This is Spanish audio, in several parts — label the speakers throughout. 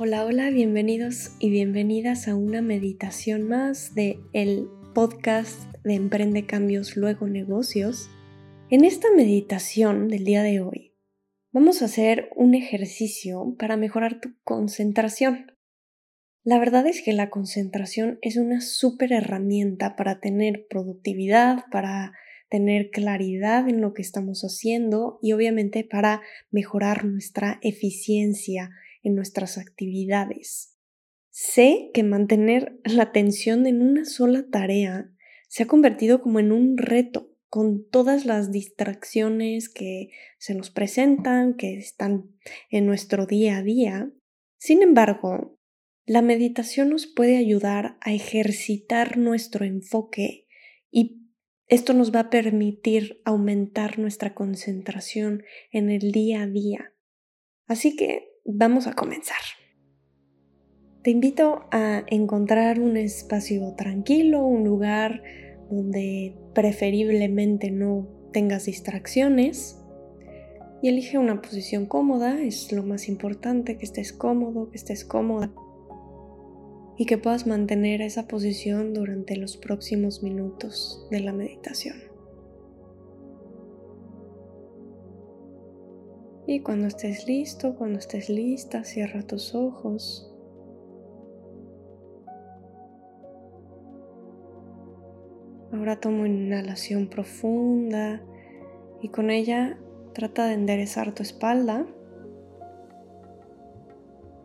Speaker 1: Hola, hola, bienvenidos y bienvenidas a una meditación más de el podcast de Emprende Cambios Luego Negocios. En esta meditación del día de hoy vamos a hacer un ejercicio para mejorar tu concentración. La verdad es que la concentración es una súper herramienta para tener productividad, para tener claridad en lo que estamos haciendo y obviamente para mejorar nuestra eficiencia en nuestras actividades. Sé que mantener la atención en una sola tarea se ha convertido como en un reto con todas las distracciones que se nos presentan, que están en nuestro día a día. Sin embargo, la meditación nos puede ayudar a ejercitar nuestro enfoque y esto nos va a permitir aumentar nuestra concentración en el día a día. Así que Vamos a comenzar. Te invito a encontrar un espacio tranquilo, un lugar donde preferiblemente no tengas distracciones y elige una posición cómoda, es lo más importante, que estés cómodo, que estés cómoda y que puedas mantener esa posición durante los próximos minutos de la meditación. Y cuando estés listo, cuando estés lista, cierra tus ojos. Ahora toma una inhalación profunda y con ella trata de enderezar tu espalda.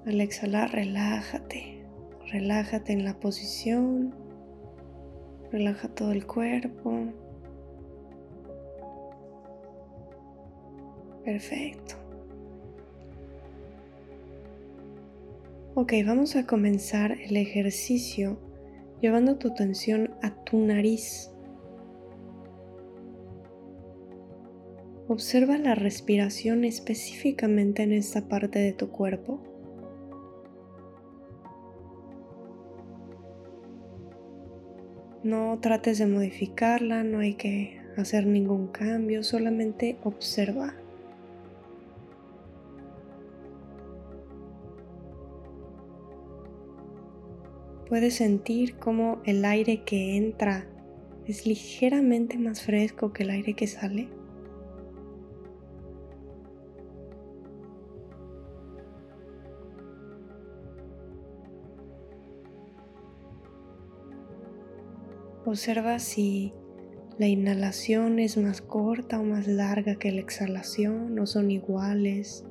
Speaker 1: Al exhalar, relájate. Relájate en la posición. Relaja todo el cuerpo. Perfecto. Ok, vamos a comenzar el ejercicio llevando tu atención a tu nariz. Observa la respiración específicamente en esta parte de tu cuerpo. No trates de modificarla, no hay que hacer ningún cambio, solamente observa. Puedes sentir cómo el aire que entra es ligeramente más fresco que el aire que sale. Observa si la inhalación es más corta o más larga que la exhalación o son iguales.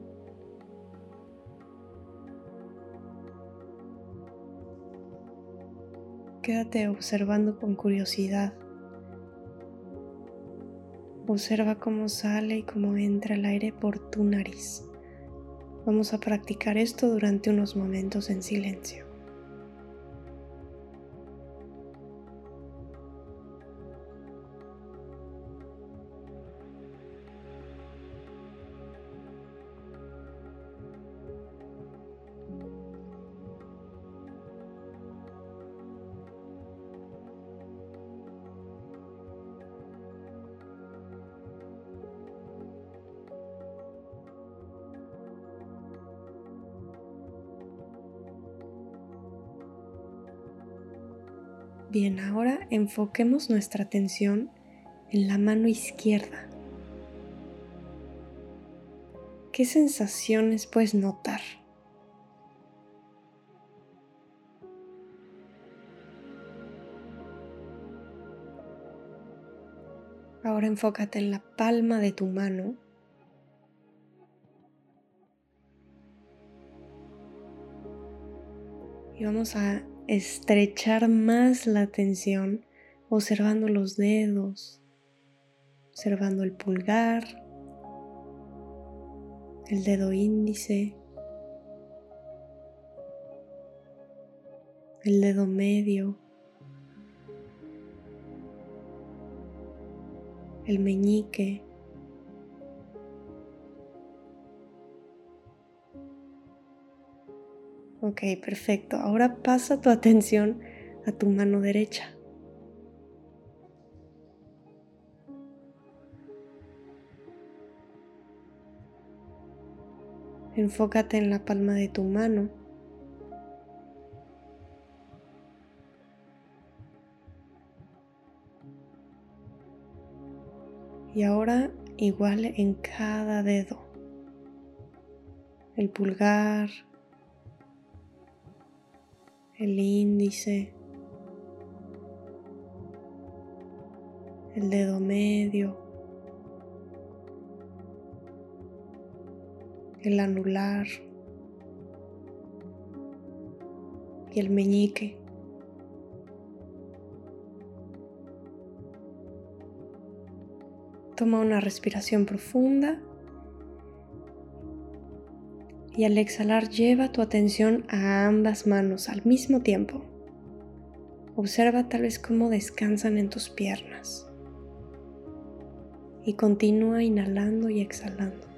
Speaker 1: Quédate observando con curiosidad. Observa cómo sale y cómo entra el aire por tu nariz. Vamos a practicar esto durante unos momentos en silencio. Bien, ahora enfoquemos nuestra atención en la mano izquierda. ¿Qué sensaciones puedes notar? Ahora enfócate en la palma de tu mano. Y vamos a estrechar más la atención observando los dedos, observando el pulgar, el dedo índice, el dedo medio, el meñique, Ok, perfecto. Ahora pasa tu atención a tu mano derecha. Enfócate en la palma de tu mano. Y ahora igual en cada dedo. El pulgar, el índice, el dedo medio, el anular y el meñique. Toma una respiración profunda y al exhalar lleva tu atención a ambas manos al mismo tiempo. Observa tal vez cómo descansan en tus piernas y continúa inhalando y exhalando.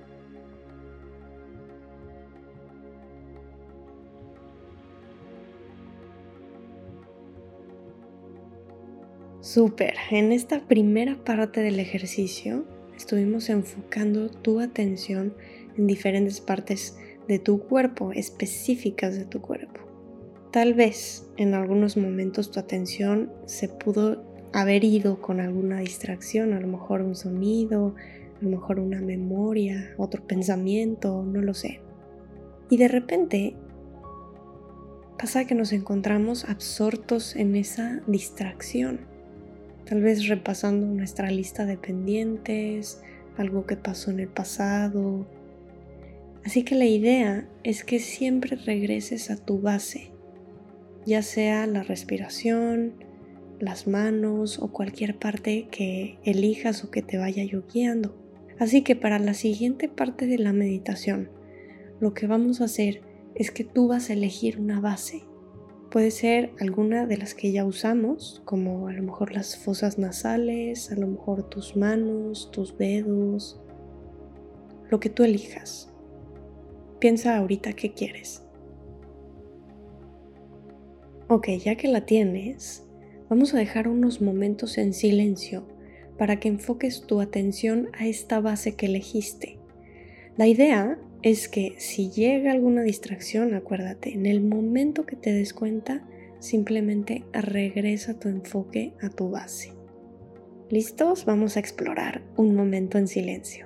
Speaker 1: Súper, en esta primera parte del ejercicio estuvimos enfocando tu atención en diferentes partes de tu cuerpo, específicas de tu cuerpo. Tal vez en algunos momentos tu atención se pudo haber ido con alguna distracción, a lo mejor un sonido, a lo mejor una memoria, otro pensamiento, no lo sé. Y de repente pasa que nos encontramos absortos en esa distracción tal vez repasando nuestra lista de pendientes, algo que pasó en el pasado. Así que la idea es que siempre regreses a tu base, ya sea la respiración, las manos o cualquier parte que elijas o que te vaya yo guiando. Así que para la siguiente parte de la meditación, lo que vamos a hacer es que tú vas a elegir una base Puede ser alguna de las que ya usamos, como a lo mejor las fosas nasales, a lo mejor tus manos, tus dedos, lo que tú elijas. Piensa ahorita qué quieres. Ok, ya que la tienes, vamos a dejar unos momentos en silencio para que enfoques tu atención a esta base que elegiste. La idea es que si llega alguna distracción, acuérdate, en el momento que te des cuenta, simplemente regresa tu enfoque a tu base. ¿Listos? Vamos a explorar un momento en silencio.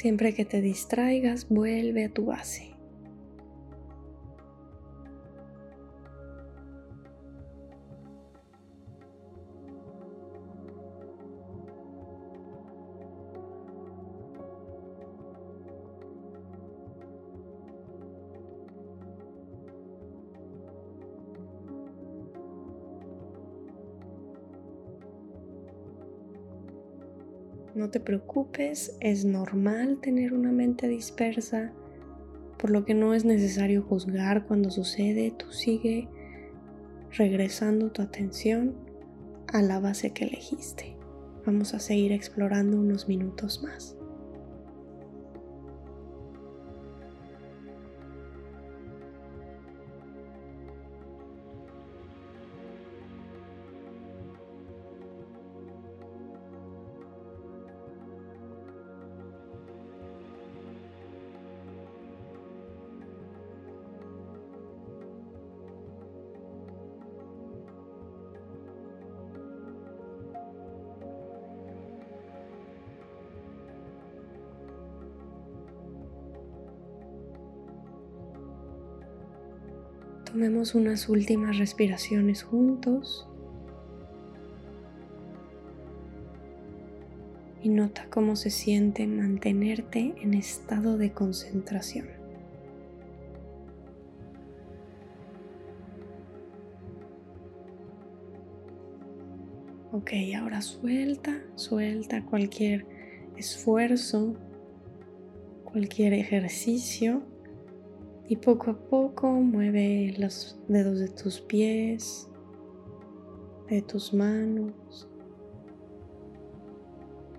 Speaker 1: Siempre que te distraigas, vuelve a tu base. No te preocupes, es normal tener una mente dispersa, por lo que no es necesario juzgar cuando sucede, tú sigue regresando tu atención a la base que elegiste. Vamos a seguir explorando unos minutos más. Tomemos unas últimas respiraciones juntos. Y nota cómo se siente mantenerte en estado de concentración. Ok, ahora suelta, suelta cualquier esfuerzo, cualquier ejercicio y poco a poco mueve los dedos de tus pies, de tus manos.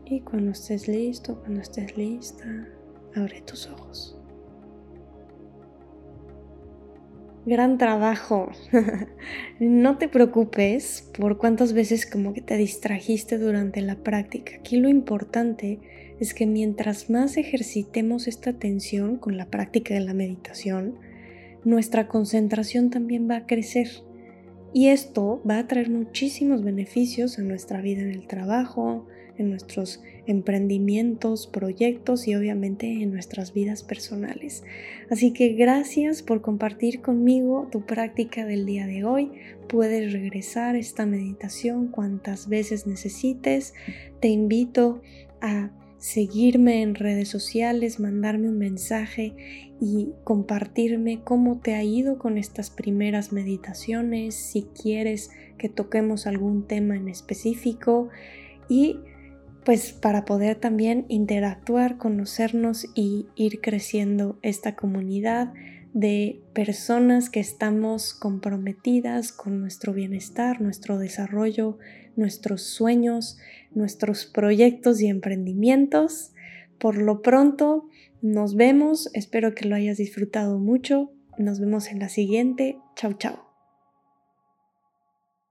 Speaker 1: Y cuando estés listo, cuando estés lista, abre tus ojos. Gran trabajo. no te preocupes por cuántas veces como que te distrajiste durante la práctica. Aquí lo importante es que mientras más ejercitemos esta atención con la práctica de la meditación, nuestra concentración también va a crecer. Y esto va a traer muchísimos beneficios a nuestra vida en el trabajo, en nuestros emprendimientos, proyectos y obviamente en nuestras vidas personales. Así que gracias por compartir conmigo tu práctica del día de hoy. Puedes regresar esta meditación cuantas veces necesites. Te invito a seguirme en redes sociales, mandarme un mensaje y compartirme cómo te ha ido con estas primeras meditaciones, si quieres que toquemos algún tema en específico. Y pues para poder también interactuar, conocernos y ir creciendo esta comunidad de personas que estamos comprometidas con nuestro bienestar, nuestro desarrollo, nuestros sueños, nuestros proyectos y emprendimientos. Por lo pronto, nos vemos, espero que lo hayas disfrutado mucho, nos vemos en la siguiente, chao chao.